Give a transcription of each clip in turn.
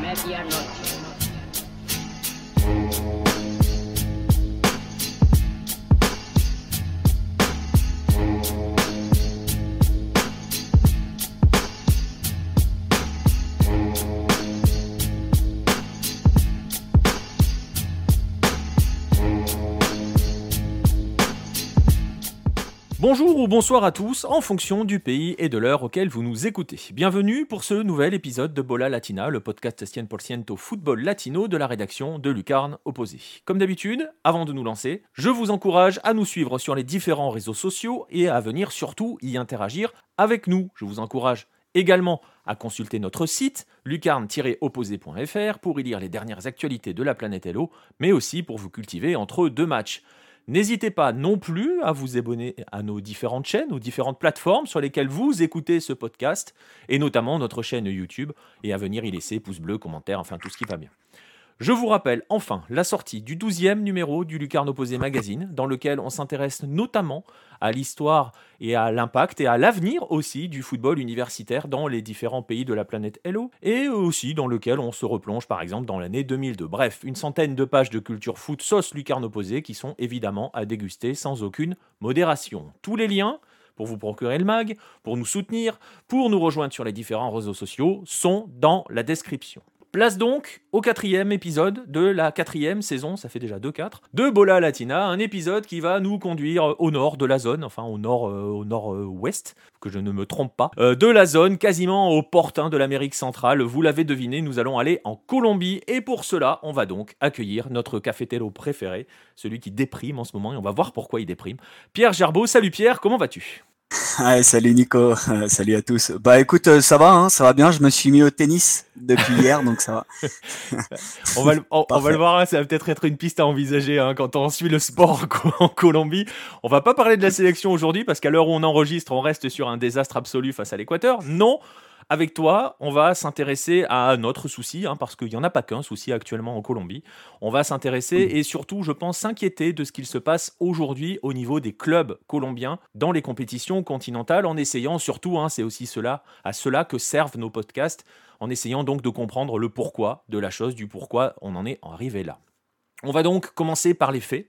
Medianoche. Bonjour ou bonsoir à tous, en fonction du pays et de l'heure auquel vous nous écoutez. Bienvenue pour ce nouvel épisode de Bola Latina, le podcast 100% football latino de la rédaction de Lucarne Opposé. Comme d'habitude, avant de nous lancer, je vous encourage à nous suivre sur les différents réseaux sociaux et à venir surtout y interagir avec nous. Je vous encourage également à consulter notre site lucarne-opposé.fr pour y lire les dernières actualités de la planète Hello, mais aussi pour vous cultiver entre deux matchs. N'hésitez pas non plus à vous abonner à nos différentes chaînes, aux différentes plateformes sur lesquelles vous écoutez ce podcast, et notamment notre chaîne YouTube, et à venir y laisser pouce bleu, commentaire, enfin tout ce qui va bien. Je vous rappelle enfin la sortie du 12e numéro du Lucarne Opposé Magazine, dans lequel on s'intéresse notamment à l'histoire et à l'impact et à l'avenir aussi du football universitaire dans les différents pays de la planète Hello, et aussi dans lequel on se replonge par exemple dans l'année 2002. Bref, une centaine de pages de culture foot sauce Lucarne Opposé qui sont évidemment à déguster sans aucune modération. Tous les liens pour vous procurer le mag, pour nous soutenir, pour nous rejoindre sur les différents réseaux sociaux sont dans la description. Place donc au quatrième épisode de la quatrième saison, ça fait déjà 2-4, de Bola Latina, un épisode qui va nous conduire au nord de la zone, enfin au nord euh, au nord-ouest, que je ne me trompe pas, euh, de la zone, quasiment aux portes de l'Amérique centrale. Vous l'avez deviné, nous allons aller en Colombie, et pour cela, on va donc accueillir notre cafétéro préféré, celui qui déprime en ce moment, et on va voir pourquoi il déprime. Pierre Gerbeau, salut Pierre, comment vas-tu? salut Nico, salut à tous. Bah écoute, euh, ça va, hein, ça va bien. Je me suis mis au tennis depuis hier, donc ça va. on, va le, on, va le voir, hein, ça va peut-être être une piste à envisager hein, quand on suit le sport en Colombie. On va pas parler de la sélection aujourd'hui parce qu'à l'heure où on enregistre, on reste sur un désastre absolu face à l'Équateur. Non, avec toi, on va s'intéresser à notre souci, hein, parce qu'il n'y en a pas qu'un souci actuellement en Colombie. On va s'intéresser et surtout, je pense, s'inquiéter de ce qu'il se passe aujourd'hui au niveau des clubs colombiens dans les compétitions continentales, en essayant surtout, hein, c'est aussi cela, à cela que servent nos podcasts, en essayant donc de comprendre le pourquoi de la chose, du pourquoi on en est arrivé là. On va donc commencer par les faits.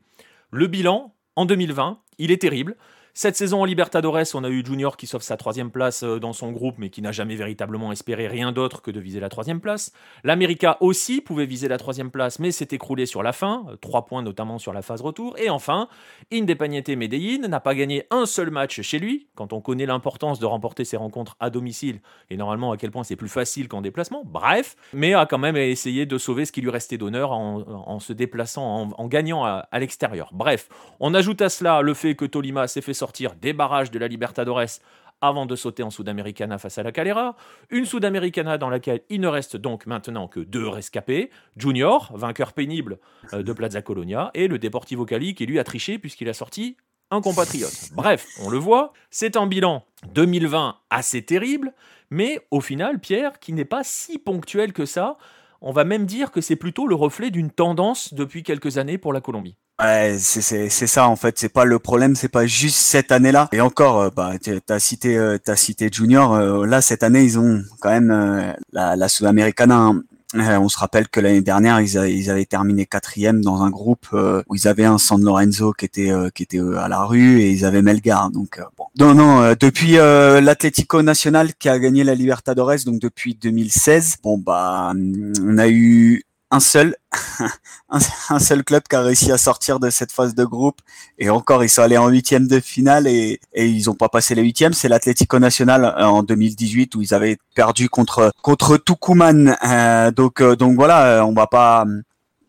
Le bilan en 2020, il est terrible. Cette saison en Libertadores, on a eu Junior qui sauve sa troisième place euh, dans son groupe, mais qui n'a jamais véritablement espéré rien d'autre que de viser la troisième place. L'América aussi pouvait viser la troisième place, mais s'est écroulé sur la fin, euh, trois points notamment sur la phase retour. Et enfin, Independiente Medellín n'a pas gagné un seul match chez lui, quand on connaît l'importance de remporter ses rencontres à domicile, et normalement à quel point c'est plus facile qu'en déplacement, bref, mais a quand même essayé de sauver ce qui lui restait d'honneur en, se déplaçant, en, gagnant à, à l'extérieur. Bref, on ajoute à cela le fait que Tolima s'est fait sortir sortir des barrages de la Libertadores avant de sauter en Sudamericana face à la Calera, une Sudamericana dans laquelle il ne reste donc maintenant que deux rescapés, Junior, vainqueur pénible euh, de Plaza Colonia, et le Deportivo Cali qui lui a triché puisqu'il a sorti un compatriote. Bref, on le voit, c'est un bilan 2020 assez terrible, mais au final, Pierre, qui n'est pas si ponctuel que ça, on va même dire que c'est plutôt le reflet d'une tendance depuis quelques années pour la Colombie. Ouais, c'est ça en fait. C'est pas le problème, c'est pas juste cette année-là. Et encore, euh, bah, t'as cité, euh, as cité Junior. Euh, là, cette année, ils ont quand même la, la Sudamericana hein. On se rappelle que l'année dernière, ils, avaient terminé quatrième dans un groupe où ils avaient un San Lorenzo qui était qui était à la rue et ils avaient Melgar. Donc bon. Non, non. depuis l'Atlético Nacional qui a gagné la Libertadores, donc depuis 2016, bon bah, on a eu un seul, un seul club qui a réussi à sortir de cette phase de groupe. Et encore, ils sont allés en huitième de finale et, et ils n'ont pas passé les huitièmes. C'est l'Atlético Nacional euh, en 2018 où ils avaient perdu contre contre Tucumán. Euh, donc euh, donc voilà, on va pas hein,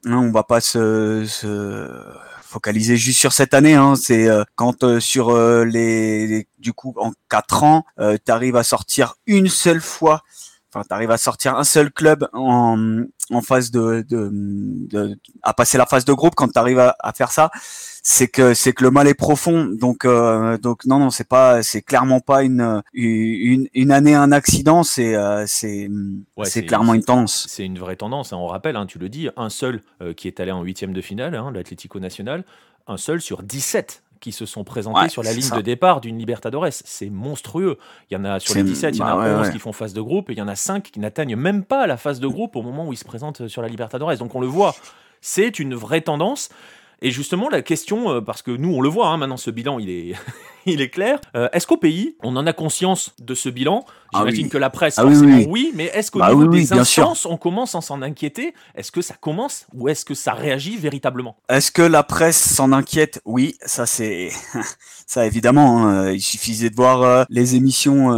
on va pas se, se focaliser juste sur cette année. Hein. C'est quand sur les, du coup en quatre ans, tu arrives à sortir une seule fois enfin, tu arrives à sortir un seul club en, en phase de, de, à passer la phase de groupe quand tu arrives à, faire ça, c'est que c'est que le mal est profond. Donc euh, donc non non c'est pas c'est clairement pas une une, une année un accident, c'est euh, c'est c'est clairement une tendance. C'est une vraie tendance. Hein. On rappelle, hein, tu le dis, un seul euh, qui est allé en huitième de finale, hein, l'Atlético National, un seul sur 17 qui se sont présentés sur la ligne de départ d'une Libertadores. C'est monstrueux. Il y en a sur les 17, il y en a 11 bah qui font phase de groupe et il y en a 5 qui n'atteignent même pas la phase de groupe au moment où ils se présentent sur la Libertadores. Donc on le voit, c'est une vraie tendance. Et justement, la question, euh, parce que nous, on le voit, hein, maintenant, ce bilan, il est, il est clair. Euh, est-ce qu'au pays, on en a conscience de ce bilan? Ah J'imagine que la presse, ah forcément, oui, mais est-ce qu'au bah niveau des instances, on commence à s'en inquiéter? Est-ce que ça commence ou est-ce que ça réagit véritablement? Est-ce que la presse s'en inquiète? Oui, ça c'est... ça évidemment, hein. il suffisait de voir euh, les émissions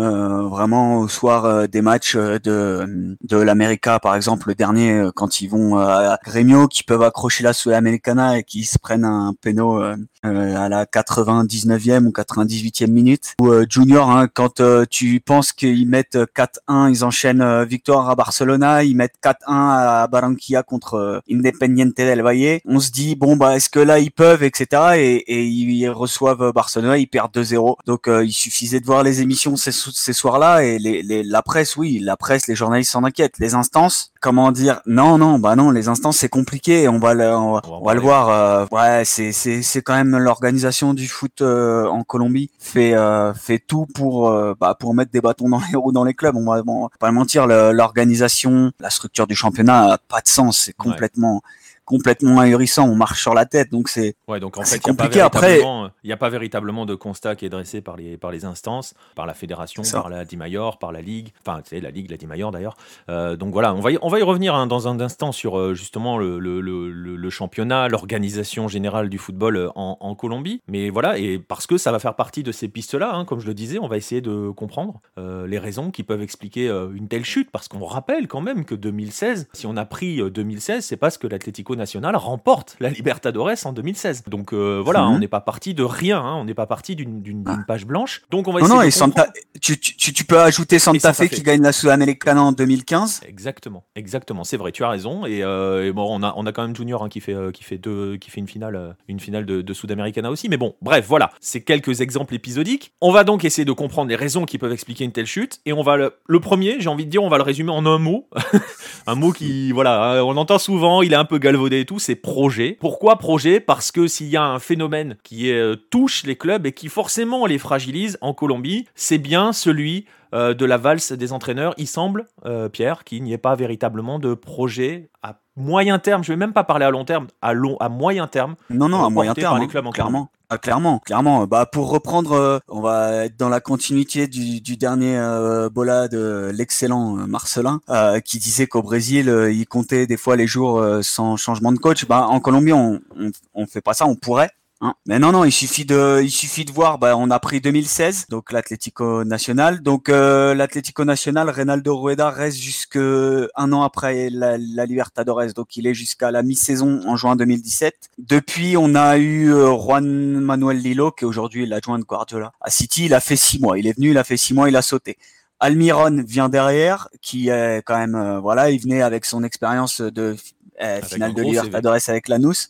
vraiment au soir des matchs de, de l'América, par exemple, le dernier, quand ils vont à Grêmio, qui peuvent accrocher la Sud-Americana et qui se prennent un péno à la 99e ou 80 18 e minute. Ou euh, Junior, hein, quand euh, tu penses qu'ils mettent 4-1, ils enchaînent euh, victoire à Barcelona, ils mettent 4-1 à Barranquilla contre Independiente del Valle. On se dit bon bah est-ce que là ils peuvent, etc. Et, et ils reçoivent Barcelona, ils perdent 2-0. Donc il suffisait de voir les émissions ces, ces soirs-là et la presse, oui, la presse, les journalistes s'en inquiètent. Les instances, comment dire Non, non, bah non, les instances c'est compliqué. On va le, on va, le voir. ouais, c'est c'est c'est quand même l'organisation du foot en Colombie fait euh, fait tout pour euh, bah, pour mettre des bâtons dans les roues dans les clubs. On va, pas mentir, l'organisation, la structure du championnat a pas de sens. C'est complètement complètement ahurissant, on marche sur la tête, donc c'est ouais, donc en fait, compliqué. Après, il n'y a pas véritablement de constat qui est dressé par les, par les instances, par la fédération, par la Dimayor, par la Ligue, enfin, sais, la Ligue, la Dimayor d'ailleurs. Euh, donc voilà, on va y, on va y revenir hein, dans un instant sur euh, justement le, le, le, le championnat, l'organisation générale du football euh, en, en, Colombie. Mais voilà, et parce que ça va faire partie de ces pistes-là, hein, comme je le disais, on va essayer de comprendre euh, les raisons qui peuvent expliquer une telle chute, parce qu'on rappelle quand même que 2016, si on a pris 2016, c'est parce que l'Atlético national remporte la Libertadores en 2016. Donc euh, voilà, mhm. on n'est pas parti de rien, hein, on n'est pas parti d'une ah. page blanche. Donc on va essayer non, non, et Santa, tu, tu, tu, peux ajouter Santa, Fe, qui gagne la Sudamericana en 2015. Exactement, exactement, c'est vrai, tu as raison. Et, euh, bon, on a, on a quand même Junior hein, qui fait euh, qui fait deux, qui fait une finale, une finale de, de Sudamericana aussi. Mais bon, bref, voilà, c'est quelques exemples épisodiques. On va donc essayer de comprendre les raisons qui peuvent expliquer une telle chute. Et on va le, le premier, j'ai envie de dire, on va le résumer en un mot, un mot qui, voilà, on entend souvent, il est un peu galvaudé et tout c'est projet. Pourquoi projet? Parce que s'il y a un phénomène qui euh, touche les clubs et qui forcément les fragilise en Colombie, c'est bien celui euh, de la valse des entraîneurs. Il semble, euh, Pierre, qu'il n'y ait pas véritablement de projet à moyen terme. Je ne vais même pas parler à long terme, à long, à moyen terme. Non, non, à moyen terme, les hein, clubs en clairement. Ah, clairement, clairement. Bah pour reprendre, euh, on va être dans la continuité du, dernier euh, bola de l'excellent euh, Marcelin, euh, qui disait qu'au Brésil, il comptait des fois les jours sans changement de coach. Bah en Colombie, on, on, on fait pas ça. On pourrait, Hein. Mais non, non, il suffit de, il suffit de voir. Bah, on a pris 2016, donc l'Atlético Nacional. Donc euh, l'Atlético Nacional, Reynaldo Rueda reste jusque un an après la, la Libertadores, donc il est jusqu'à la mi-saison en juin 2017. Depuis, on a eu euh, Juan Manuel Lilo, qui est aujourd'hui l'adjoint de Guardiola à City. Il a fait six mois. Il est venu, il a fait six mois, il a sauté. Almiron vient derrière, qui est quand même, euh, voilà, il venait avec son expérience de euh, finale de Libertadores avec Lanús.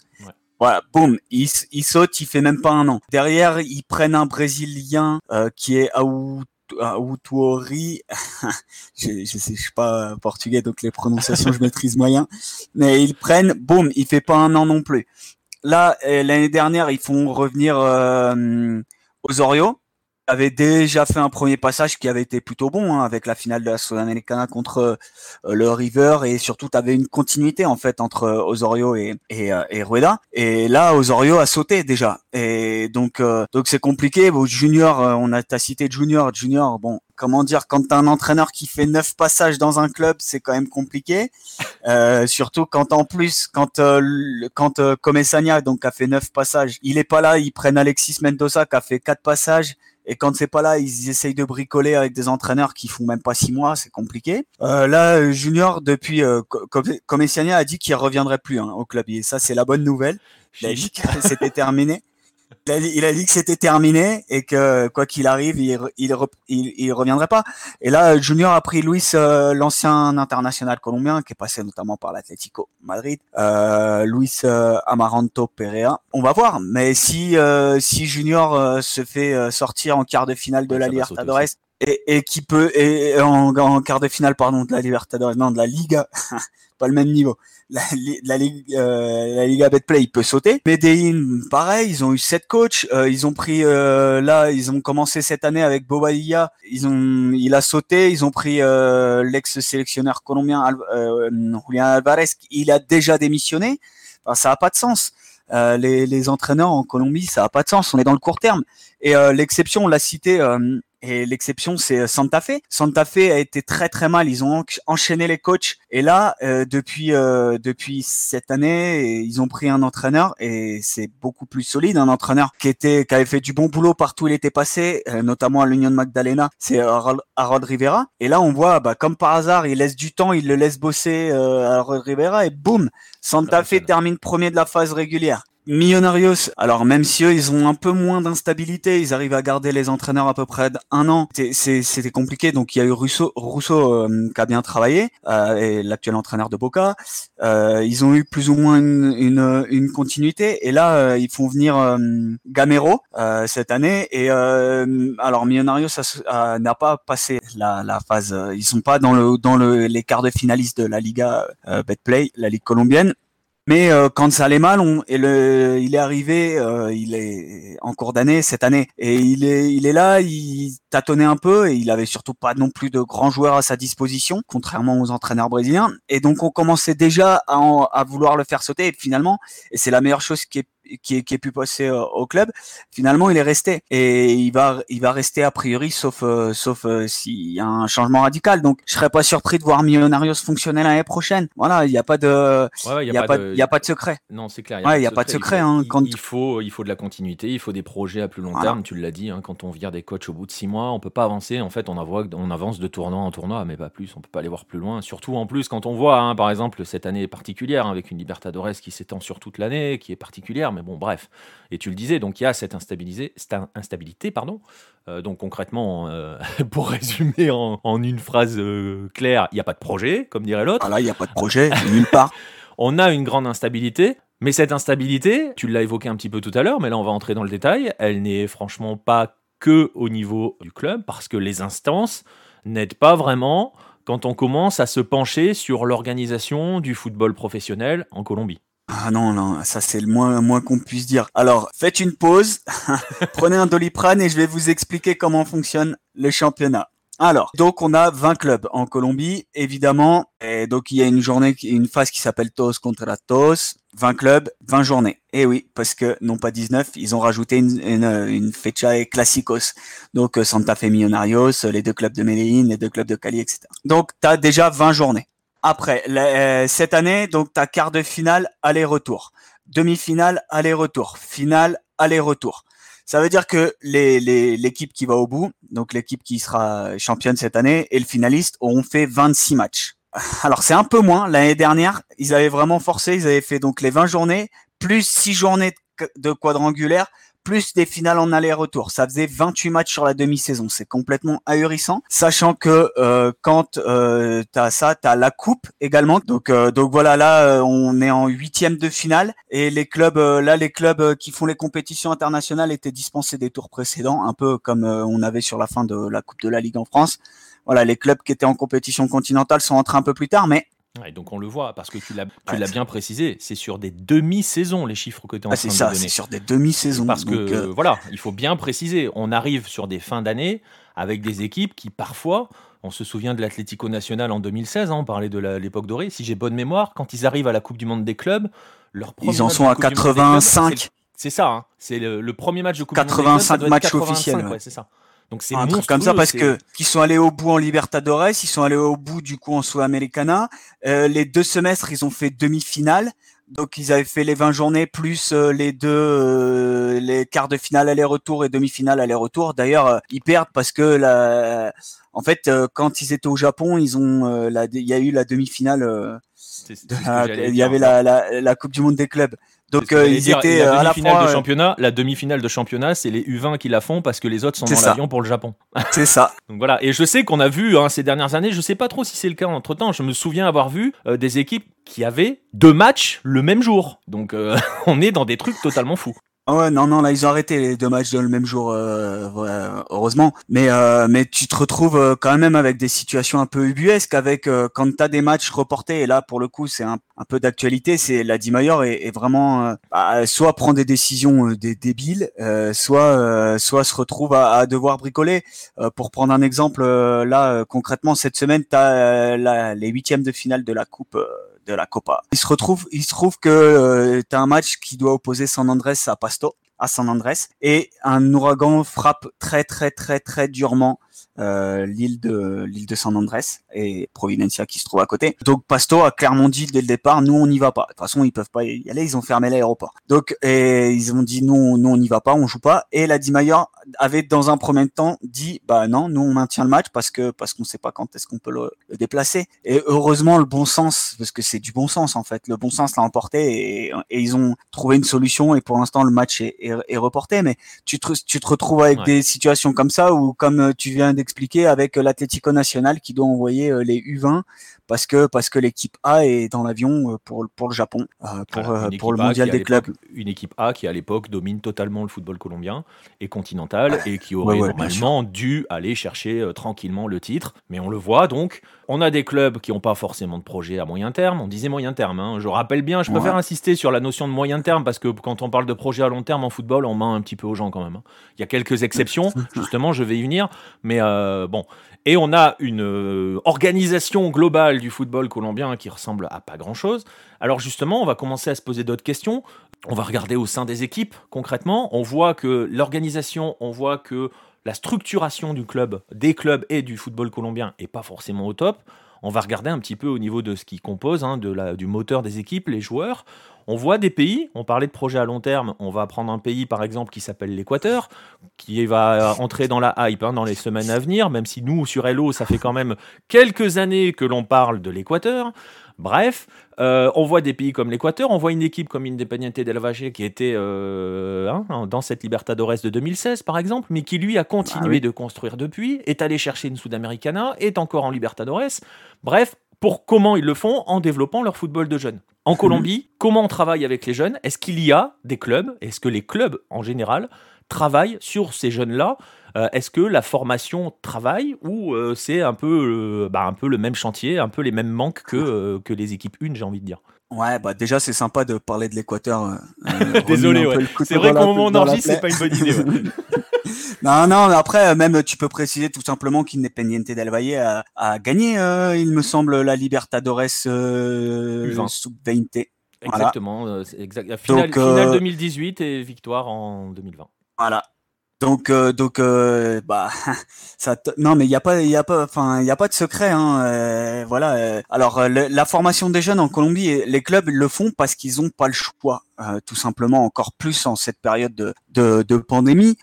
Voilà, boum, il, il, saute, il fait même pas un an. Derrière, ils prennent un Brésilien euh, qui est Autuori. je, je sais, je suis pas portugais, donc les prononciations je maîtrise moyen. Mais ils prennent, boum, il fait pas un an non plus. Là, euh, l'année dernière, ils font revenir euh, Osorio avait déjà fait un premier passage qui avait été plutôt bon hein, avec la finale de la Sudamericana contre euh, le River. Et surtout tu avais une continuité en fait entre euh, Osorio euh, et Rueda. Et là Osorio a sauté déjà. Et donc donc c'est compliqué. Bon, Junior on a t'as cité Junior. Junior bon comment dire quand t'as un entraîneur qui fait neuf passages dans un club c'est quand même compliqué. Surtout quand en plus quand quand Comesania donc a fait neuf passages il est pas là. Ils prennent Alexis Mendoza qui a fait quatre passages et quand c'est pas là, ils essayent de bricoler avec des entraîneurs qui font même pas six mois, c'est compliqué. Euh, là, Junior, depuis, euh, comme a dit qu'il reviendrait plus hein, au club. Et ça, c'est la bonne nouvelle. Il a dit que c'était terminé. Il a, dit que c'était terminé et que quoi qu'il arrive, il, il, il, reviendrait pas. Et là, Junior a pris Luis, euh, l'ancien international colombien, qui est passé notamment par l'Atlético Madrid, euh, Luis euh, Amaranto Perea. On va voir. Mais si euh, si Junior se fait sortir en quart de finale de la Libertadores et, et qui peut et en, en, quart de finale pardon de la Libertadores, non de la Liga, pas le même niveau. La, la, euh, la Liga Betplay, il peut sauter. Medellin, pareil, ils ont eu sept coachs. Euh, ils ont pris euh, là, ils ont commencé cette année avec Bobadilla. Ils ont, il a sauté. Ils ont pris l'ex-sélectionneur colombien Julian Alvarez. Il a déjà démissionné. Enfin, ça a pas de sens. les, les entraîneurs en Colombie, ça a pas de sens. On est dans le court terme. Et l'exception, on l'a cité, et l'exception, c'est euh, Santa Fe. Santa Fe a été très très mal. Ils ont enchaîné les coachs. Et là, euh, depuis euh, depuis cette année, ils ont pris un entraîneur et c'est beaucoup plus solide. Un entraîneur qui était qui avait fait du bon boulot partout où il était passé, notamment à l'Union de Magdalena. C'est Harold, Rivera. Et là, on voit, bah, comme par hasard, il laisse du temps, il le laisse bosser à Harold Rivera et boum, Santa Fe termine premier de la phase régulière. Millonarios, alors même si eux, ils ont un peu moins d'instabilité, ils arrivent à garder les entraîneurs à peu près d'un an. C'était compliqué, donc il y a eu Rousseau, Rousseau euh, qui a bien travaillé, euh, et l'actuel entraîneur de Boca. Euh, ils ont eu plus ou moins une, une, une continuité, et là, euh, ils font venir Gamero cette année. Et alors Millonarios n'a pas passé la, la, phase, ils sont pas dans le dans le, les quarts de finalistes de la Liga Betplay, la ligue colombienne. Mais euh, quand ça allait mal, on, et le, il est arrivé, euh, il est en cours d'année cette année, et il est, il est là, il tâtonnait un peu, et il avait surtout pas non plus de grands joueurs à sa disposition, contrairement aux entraîneurs brésiliens. Et donc on commençait déjà à, à vouloir le faire sauter. Et finalement, et c'est la meilleure chose qui est qui, qui pu passer euh, au club, finalement il est resté et il va il va rester a priori sauf euh, sauf euh, s'il y a un changement radical. Donc je serais pas surpris de voir Millonarios fonctionner l'année prochaine. Voilà, il n'y a pas de il y, a, pas, de... y a pas de secret. Non, c'est clair. Il n'y a, pas de secret. Hein, quand... il, faut il faut de la continuité, il faut des projets à plus long terme. Tu l'as dit, hein, quand on vire des coachs au bout de six mois, on peut pas avancer. En fait, on, on avance de tournoi en tournoi, mais pas plus. On peut pas aller voir plus loin. Surtout en plus quand on voit, hein, par exemple, cette année particulière avec une Libertadores qui s'étend sur toute l'année, qui est particulière. Mais bon, bref. Et tu le disais, donc il y a cette instabilité. Pardon. Euh, donc concrètement, euh, pour résumer en, une phrase euh, claire, il n'y a pas de projet, comme dirait l'autre. Voilà, il n'y a pas de projet, nulle part. On a une grande instabilité, mais cette instabilité, tu l'as évoqué un petit peu tout à l'heure, mais là on va entrer dans le détail, elle n'est franchement pas que au niveau du club, parce que les instances n'aident pas vraiment quand on commence à se pencher sur l'organisation du football professionnel en Colombie. Ah non, non, ça c'est le moins, moins qu'on puisse dire. Alors, faites une pause, prenez un doliprane et je vais vous expliquer comment fonctionne le championnat. Alors, donc on a 20 clubs en Colombie, évidemment, et donc il y a une journée, une phase qui s'appelle TOS contre TOS, 20 clubs, 20 journées. Et oui, parce que non pas 19, ils ont rajouté une, une, une fecha classicos. Donc Santa Fe Millonarios, les deux clubs de Medellín, les deux clubs de Cali, etc. Donc tu as déjà 20 journées. Après, euh, cette année, donc, tu quart de finale, aller-retour. Demi-finale, aller-retour. Finale, aller-retour. Ça veut dire que l'équipe les, l'équipe qui va au bout, donc l'équipe qui sera championne cette année et le finaliste auront fait 26 matchs. Alors c'est un peu moins. L'année dernière, ils avaient vraiment forcé. Ils avaient fait donc les 20 journées plus 6 journées de quadrangulaire plus des finales en aller-retour. Ça faisait 28 matchs sur la demi-saison. C'est complètement ahurissant, sachant que euh, quand euh, as ça, tu as la coupe également. Donc euh, donc voilà, là euh, on est en huitième de finale et les clubs là les clubs qui font les compétitions internationales étaient dispensés des tours précédents, un peu comme on avait sur la fin de la Coupe de la Ligue en France. Voilà, les clubs qui étaient en compétition continentale sont entrés un peu plus tard, mais et donc on le voit, parce que tu l'as bien précisé, c'est sur des demi-saisons les chiffres que tu es en ah, train de ça, C'est sur des demi-saisons. Parce que euh, voilà, il faut bien préciser, on arrive sur des fins d'année avec des équipes qui parfois, on se souvient de l'Atlético Nacional en 2016, hein, on parlait de l'époque dorée, si j'ai bonne mémoire, quand ils arrivent à la Coupe du Monde des clubs, leur Ils en sont à 85. C'est ça, hein, c'est le, premier match de Coupe 85 du Monde matchs officiels. Ouais, c'est ça. Donc c'est un truc comme ça parce que qu'ils sont allés au bout en Libertadores, ils sont allés au bout du coup en Sudamericana. Euh, les deux semestres, ils ont fait demi-finale. Donc ils avaient fait les 20 journées plus euh, les deux euh, les quarts de finale aller-retour et demi-finale aller-retour. D'ailleurs, euh, ils perdent parce que la en fait quand ils étaient au Japon, ils ont il y a eu la demi-finale il y avait la, la, la Coupe du monde des clubs. Donc euh, ils étaient la euh, à la finale de euh, championnat, la demi-finale de championnat, c'est les U20 qui la font parce que les autres sont dans l'avion pour le Japon. C'est ça. Donc voilà, et je sais qu'on a vu hein, ces dernières années, je sais pas trop si c'est le cas entre temps, je me souviens avoir vu des équipes qui avaient deux matchs le même jour. Donc on est dans des trucs totalement fous. Ah ouais, non, non, là ils ont arrêté les deux matchs dans le même jour, euh, heureusement. Mais euh, mais tu te retrouves euh, quand même avec des situations un peu ubuesques, avec euh, quand t'as des matchs reportés. Et là, pour le coup, c'est un, peu d'actualité. C'est la Di Mayor est, vraiment bah, soit prend des décisions des débiles, soit soit se retrouve à, à devoir bricoler. pour prendre un exemple, là concrètement cette semaine, t'as les huitièmes de finale de la coupe la Copa. Il se retrouve, il se trouve que euh, un match qui doit opposer San Andrés à Pasto, à San Andrés, et un ouragan frappe très très très très durement l'île de l'île de San Andrés et Providencia qui se trouve à côté. Donc Pasto a clairement dit dès le départ, nous on n'y va pas. De toute façon, ils peuvent pas y aller, ils ont fermé l'aéroport. Donc et ils ont dit non, nous on n'y va pas, on joue pas. Et la Dimayor avait dans un premier temps dit bah non, nous on maintient le match parce que parce qu'on sait pas quand est-ce qu'on peut le, déplacer. Et heureusement le bon sens, parce que c'est du bon sens en fait, le bon sens l'a emporté et, et, ils ont trouvé une solution et pour l'instant le match est, est, reporté. Mais tu te, tu te retrouves avec des situations comme ça où comme tu viens d'expliquer avec l'Atlético Nacional qui doit envoyer euh, les U20 parce que parce que l'équipe A est dans l'avion euh, pour pour le Japon euh, pour pour le mondial des clubs. Une équipe A qui à l'époque domine totalement le football colombien et continental et qui aurait normalement dû aller chercher tranquillement le titre. Mais on le voit donc, on a des clubs qui n'ont pas forcément de projet à moyen terme. On disait moyen terme. Hein. Je rappelle bien, je préfère insister sur la notion de moyen terme parce que quand on parle de projet à long terme en football, on ment un petit peu aux gens quand même. Hein. Il y a quelques exceptions, justement, je vais y venir. Mais bon, et on a une euh, organisation globale du football colombien qui ressemble à pas grand-chose. Alors justement, on va commencer à se poser d'autres questions. On va regarder au sein des équipes concrètement. On voit que l'organisation, on voit que la structuration du club, des clubs et du football colombien est pas forcément au top. On va regarder un petit peu au niveau de ce qui compose, hein, de la, du moteur des équipes, les joueurs. On voit des pays, on parlait de projets à long terme, on va prendre un pays par exemple qui s'appelle l'Équateur, qui va entrer dans la hype hein, dans les semaines à venir, même si nous, sur Hello, ça fait quand même quelques années que l'on parle de l'Équateur. Bref, euh, on voit des pays comme l'Équateur, on voit une équipe comme Independiente del Valle qui était euh, hein, dans cette Libertadores de 2016 par exemple, mais qui lui a continué ah de construire depuis, est allé chercher une Sudamericana, est encore en Libertadores. Bref, pour comment ils le font en développant leur football de jeunes. En mhm. Colombie, comment on travaille avec les jeunes? Est-ce qu'il y a des clubs? Est-ce que les clubs en général travaillent sur ces jeunes-là? Euh, Est-ce que la formation travaille ou euh, c'est un peu, euh, bah, un peu le même chantier, un peu les mêmes manques que, que les équipes 1, j'ai envie de dire? Ouais, bah déjà c'est sympa de parler de l'Équateur. Désolé, ouais. C'est vrai qu'au moment d'enregistre, c'est pas une bonne idée. non, non, après, même tu peux préciser tout simplement qu'Independiente del Valle a, a gagné, euh, il me semble, la Libertadores euh, sub-20. Exactement, euh, exact. Finale, finale 2018 et victoire en 2020. Voilà, donc, euh, donc, euh, bah, ça. Non, mais il y a pas, il y a pas, enfin, il y a pas de secret. Hein, euh, voilà. alors, la formation des jeunes en Colombie, les clubs le font parce qu'ils ont pas le choix, tout simplement. Encore plus en cette période de, de, de pandémie.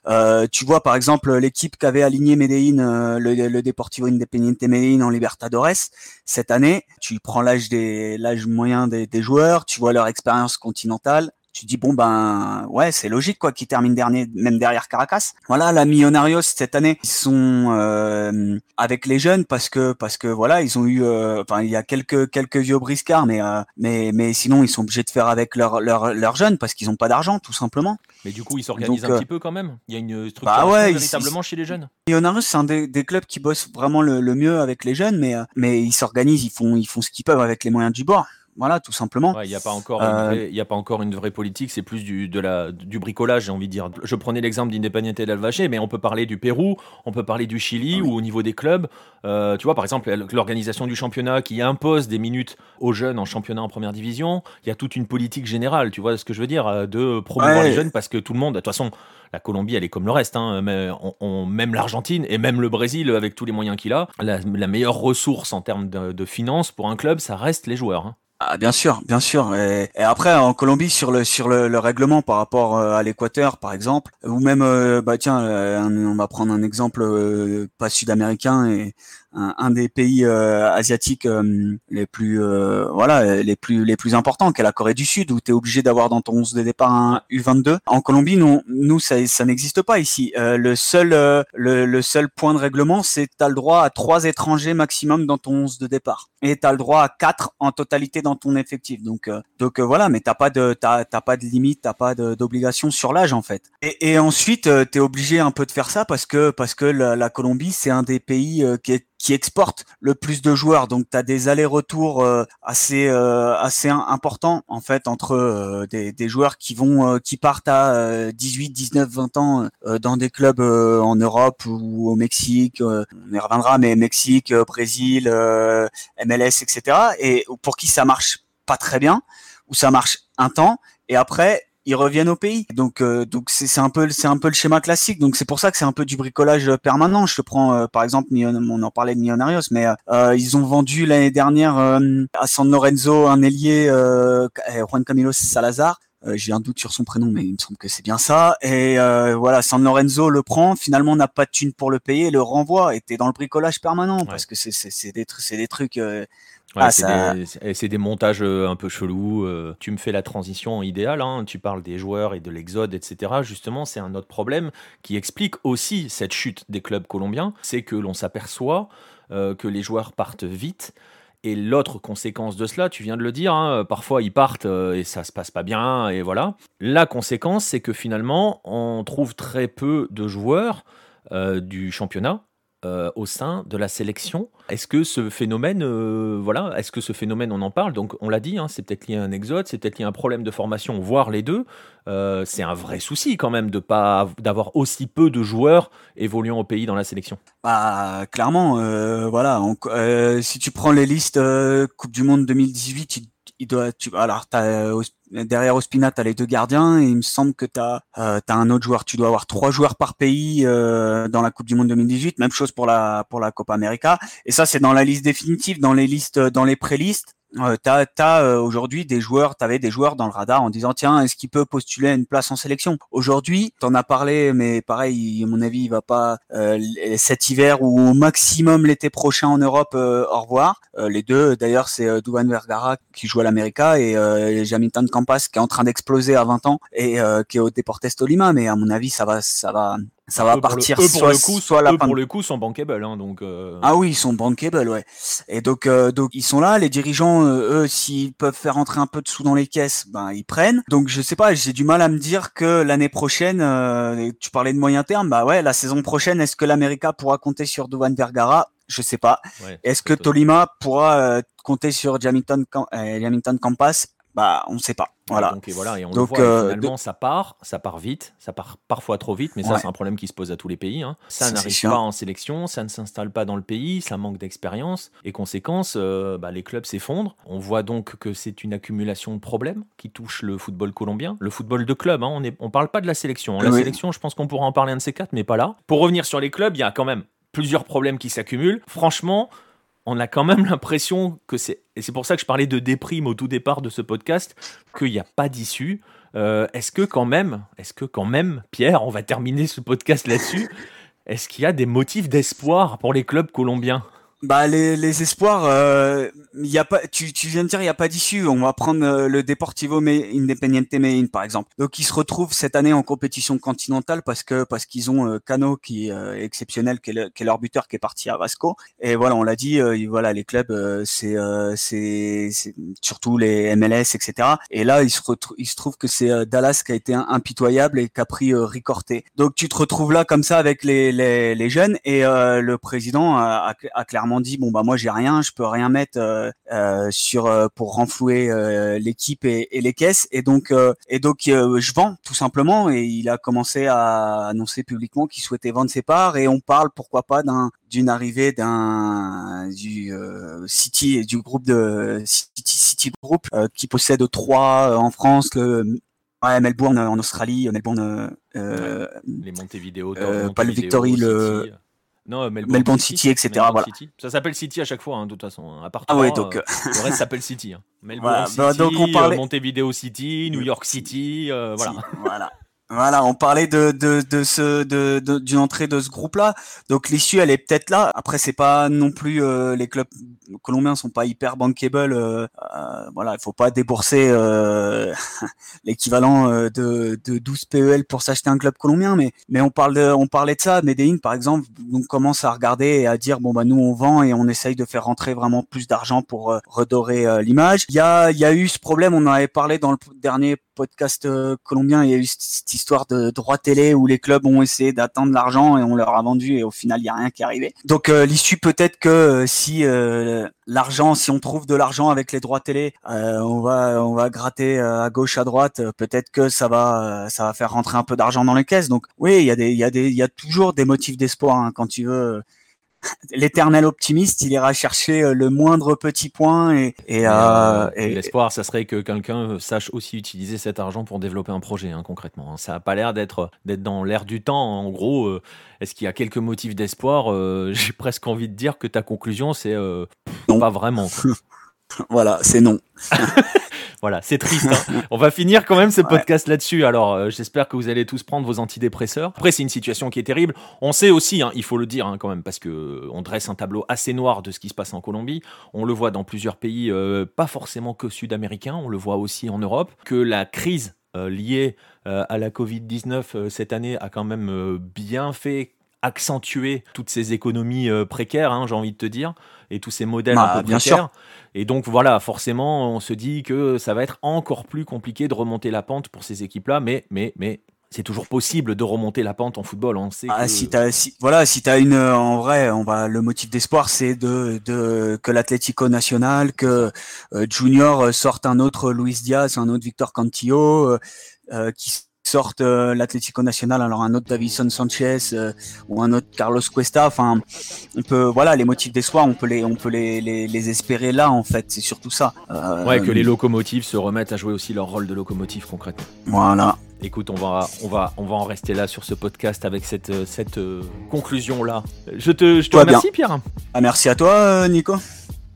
tu vois, par exemple, l'équipe qu'avait aligné Medellín, le, le, Deportivo Independiente Medellín en Libertadores cette année. Tu prends l'âge des, l'âge moyen des, des joueurs. Tu vois leur expérience continentale tu dis bon ben ouais c'est logique quoi qu'ils terminent dernier même derrière Caracas. Voilà la Millonarios cette année ils sont euh, avec les jeunes parce que parce que voilà ils ont eu euh, enfin il y a quelques quelques vieux briscards mais euh, mais mais sinon ils sont obligés de faire avec leurs leurs leurs jeunes parce qu'ils ont pas d'argent tout simplement. Mais du coup ils s'organisent un petit peu quand même. Il y a une structure bah véritablement chez les jeunes. Millonarios c'est un des, des, clubs qui bossent vraiment le, le mieux avec les jeunes mais mais ils s'organisent ils font ils font ce qu'ils peuvent avec les moyens du bord. Voilà, tout simplement. Il n'y a pas encore, une euh, vraie, y a pas encore une vraie politique. C'est plus du, de la, du bricolage, j'ai envie de dire. Je prenais l'exemple d'Independiente del Valle, mais on peut parler du Pérou, on peut parler du Chili, ou au niveau des clubs, euh, tu vois, par exemple, l'organisation du championnat qui impose des minutes aux jeunes en championnat en première division. Il y a toute une politique générale, tu vois ce que je veux dire, euh, de promouvoir les jeunes parce que tout le monde, de toute façon, la Colombie, elle est comme le reste. Hein, mais on, même l'Argentine et même le Brésil, avec tous les moyens qu'il a, la, meilleure ressource en termes de, de finances pour un club, ça reste les joueurs. Hein. Ah, bien sûr, bien sûr. Et, après, en Colombie, sur le sur le, règlement par rapport euh, à l'Équateur, par exemple, ou même, euh, bah tiens, euh, on va prendre un exemple pas sud-américain et un, des pays asiatiques les plus voilà les plus les plus importants, qu'est la Corée du Sud, où tu es obligé d'avoir dans ton 11 de départ un U22. En Colombie, nous, nous ça, ça n'existe pas ici. le seul le, le, seul point de règlement, c'est tu as le droit à trois étrangers maximum dans ton 11 de départ et tu as le droit à quatre en totalité dans ton effectif. Donc donc voilà, mais t'as pas de t'as pas de limite, t'as pas d'obligation sur l'âge en fait. Et, et ensuite, euh, tu es obligé un peu de faire ça parce que parce que la, Colombie c'est un des pays euh, qui, qui exporte le plus de joueurs. Donc tu as des allers-retours euh, assez assez importants en fait entre des, des, joueurs qui vont qui partent à 18, 19, 20 ans dans des clubs en Europe ou au Mexique. on y reviendra, mais Mexique, Brésil, MLS, etc. Et pour qui ça marche pas très bien ou ça marche un temps et après ils reviennent au pays. Donc euh, donc c'est un peu c'est un peu le schéma classique. Donc c'est pour ça que c'est un peu du bricolage permanent. Je te prends euh, par exemple on en parlait de Millonarios mais euh, ils ont vendu l'année dernière à San Lorenzo un ailier Juan Camilo Salazar. J'ai un doute sur son prénom, mais il me semble que c'est bien ça. Et voilà, San Lorenzo le prend. Finalement, n'a pas de thune pour le payer, le renvoie. Et t'es dans le bricolage permanent parce que c'est des, des trucs ah, c'est des, montages euh, un peu chelous. Euh. Tu me fais la transition idéale. Hein. Tu parles des joueurs et de l'exode, etc. Justement, c'est un autre problème qui explique aussi cette chute des clubs colombiens. C'est que l'on s'aperçoit euh, que les joueurs partent vite. Et l'autre conséquence de cela, tu viens de le dire, hein, parfois ils partent et ça se passe pas bien, et voilà. La conséquence, c'est que finalement, on trouve très peu de joueurs du championnat euh, au sein de la sélection. Est-ce que ce phénomène, euh, voilà, est-ce que ce phénomène, on en parle? Donc, on l'a dit, hein, c'est peut-être lié à un exode, c'est peut-être lié à un problème de formation, voire les deux. Euh, c'est un vrai souci quand même de pas d'avoir aussi peu de joueurs évoluant au pays dans la sélection. Bah, clairement, voilà. si tu prends les listes Coupe du Monde 2018, il, doit, tu, alors, as, derrière Ospina, tu as les deux gardiens et il me semble que tu as, euh, un autre joueur. Tu dois avoir trois joueurs par pays euh, dans la Coupe du Monde 2018. Même chose pour la pour la Copa América. Et ça, c'est dans la liste définitive, dans les listes, dans les prélistes euh, t'as as, euh, aujourd'hui des joueurs, t'avais des joueurs dans le radar en disant tiens est-ce qu'il peut postuler à une place en sélection? Aujourd'hui, t'en as parlé, mais pareil, à mon avis, il va pas euh, cet hiver ou au maximum l'été prochain en Europe. Euh, au revoir. les deux, d'ailleurs, c'est Duvan Vergara qui joue à l'América et Jamilton Campas qui est en train d'exploser à 20 ans et qui est au Deportes Tolima. Mais à mon avis, ça va, ça va, ça va partir le, soit, le coup, soit la pour le coup sont bankable hein, donc euh... ah oui ils sont bankable ouais. Et donc euh, donc ils sont là les dirigeants euh, eux s'ils peuvent faire entrer un peu de sous dans les caisses ben ils prennent. Donc je sais pas j'ai du mal à me dire que l'année prochaine euh, tu parlais de moyen terme bah ouais la saison prochaine est-ce que l'América pourra compter sur Duvan Vergara? Je sais pas. Est-ce que Tolima pourra compter sur Jamington Jamington Campas? Bah on sait pas voilà. Donc, et voilà, et on le voit, euh, finalement, ça part, ça part vite, ça part parfois trop vite, mais ça, c'est un problème qui se pose à tous les pays. Hein. Ça n'arrive pas en sélection, ça ne s'installe pas dans le pays, ça manque d'expérience, et conséquence, euh, bah, les clubs s'effondrent. On voit donc que c'est une accumulation de problèmes qui touche le football colombien, le football de club. Hein. on ne on parle pas de la sélection. Hein. La sélection, je pense qu'on pourra en parler un de ces quatre, mais pas là. Pour revenir sur les clubs, il y a quand même plusieurs problèmes qui s'accumulent. Franchement, on a quand même l'impression que c'est, et c'est pour ça que je parlais de déprime au tout départ de ce podcast, qu'il n'y a pas d'issue. Euh, est-ce que quand même, est-ce que quand même, Pierre, on va terminer ce podcast là-dessus, est-ce qu'il y a des motifs d'espoir pour les clubs colombiens? Bah les, les espoirs, euh, y a pas, tu, tu viens de dire il y a pas d'issue. On va prendre euh, le Deportivo Independiente Medellín par exemple. Donc ils se retrouvent cette année en compétition continentale parce que parce qu'ils ont euh, Cano qui est euh, exceptionnel, qui est, leur buteur qui est parti à Vasco. Et voilà, on l'a dit, voilà les clubs, c'est c'est surtout les MLS etc. Et là il se il se trouve que c'est Dallas qui a été impitoyable et qui a pris Ricorté. Donc tu te retrouves là comme ça avec les les, les jeunes et le président a, a clairement dit bon bah moi j'ai rien, je peux rien mettre euh, euh, sur euh, pour renflouer l'équipe et, les caisses. Et donc et donc je vends tout simplement. Et il a commencé à annoncer publiquement qu'il souhaitait vendre ses parts. Et on parle pourquoi pas d'un d'une arrivée d'un du City du groupe de City City Group qui possède trois en France le Melbourne en Australie, Melbourne, les Montevideo, pas le Victory, le non, Melbourne, City, etc. voilà. Ça s'appelle City à chaque fois, hein, de toute façon. Hein. À part ah ouais, donc... Euh, le reste s'appelle City. Hein. Melbourne City, bah, donc on parlait... Montevideo City, New York City, euh, voilà. voilà. Voilà, on parlait de de de ce de d'une entrée de ce groupe-là. Donc l'issue, elle est peut-être là. Après, c'est pas non plus euh, les clubs colombiens sont pas hyper bankable. Euh, euh voilà, il faut pas débourser euh, l'équivalent de de 12 PEL pour s'acheter un club colombien. Mais mais on parle de, on parlait de ça. Medellin, par exemple, on commence à regarder et à dire bon bah nous on vend et on essaye de faire rentrer vraiment plus d'argent pour redorer l'image. Il y a il y a eu ce problème. On en avait parlé dans le dernier podcast colombien. Il y a eu cette histoire de droit télé où les clubs ont essayé d'attendre l'argent et on leur a vendu et au final il n'y a rien qui est arrivé. Donc euh, l'issue peut-être que euh, si euh, l'argent, si on trouve de l'argent avec les droits télé, on va on va gratter à gauche à droite. Peut-être que ça va ça va faire rentrer un peu d'argent dans les caisses. Donc oui, il y a des il y a des il y a toujours des motifs d'espoir hein, quand tu veux l'éternel optimiste, il ira chercher euh, le moindre petit point et, et, euh, euh, l'espoir, ça serait que quelqu'un sache aussi utiliser cet argent pour développer un projet hein, concrètement. Hein. Ça n'a pas l'air d'être d'être dans l'air du temps. En gros, est-ce qu'il y a quelques motifs d'espoir J'ai presque envie de dire que ta conclusion, c'est pas vraiment. voilà, c'est non. Voilà, c'est triste. Hein. On va finir quand même ce podcast là-dessus. Alors, euh, j'espère que vous allez tous prendre vos antidépresseurs. Après, c'est une situation qui est terrible. On sait aussi, hein, il faut le dire hein, quand même, parce que on dresse un tableau assez noir de ce qui se passe en Colombie. On le voit dans plusieurs pays, euh, pas forcément que sud-américains. On le voit aussi en Europe. Que la crise euh, liée à la Covid-19 cette année a quand même bien fait accentuer toutes ces économies précaires, j'ai envie de te dire et tous ces modèles un bah, peu bien Sûr. Et donc voilà, forcément, on se dit que ça va être encore plus compliqué de remonter la pente pour ces équipes-là, mais, mais, mais c'est toujours possible de remonter la pente en football. On sait ah, si as, si, voilà, si as une, en vrai, on va, le motif d'espoir, c'est de, de, que l'Atlético Nacional, que euh, Junior sorte un autre Luis Diaz, un autre Victor Cantillo, euh, euh qui sortent euh, l'Atlético Nacional, alors un autre Davison Sanchez euh, ou un autre Carlos Cuesta. Enfin, on peut, voilà, les motifs d'espoir, on peut les, on peut les, les, espérer là en fait. C'est surtout ça. Euh, ouais, que les locomotives se remettent à jouer aussi leur rôle de locomotive concrètement. Voilà. Écoute, on va, on va, on va en rester là sur ce podcast avec cette, cette conclusion là. Je te, je te remercie, Pierre. Ah, merci à toi, Nico.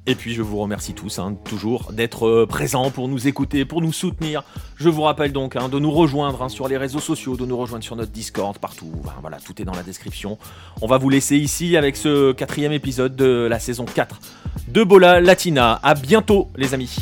Et puis je vous remercie tous, hein, toujours, d'être euh, présents pour nous écouter, pour nous soutenir. Je vous rappelle donc hein, de nous rejoindre hein, sur les réseaux sociaux, de nous rejoindre sur notre Discord, partout. voilà, tout est dans la description. On va vous laisser ici avec ce quatrième épisode de la saison 4 de Bola Latina. A bientôt les amis.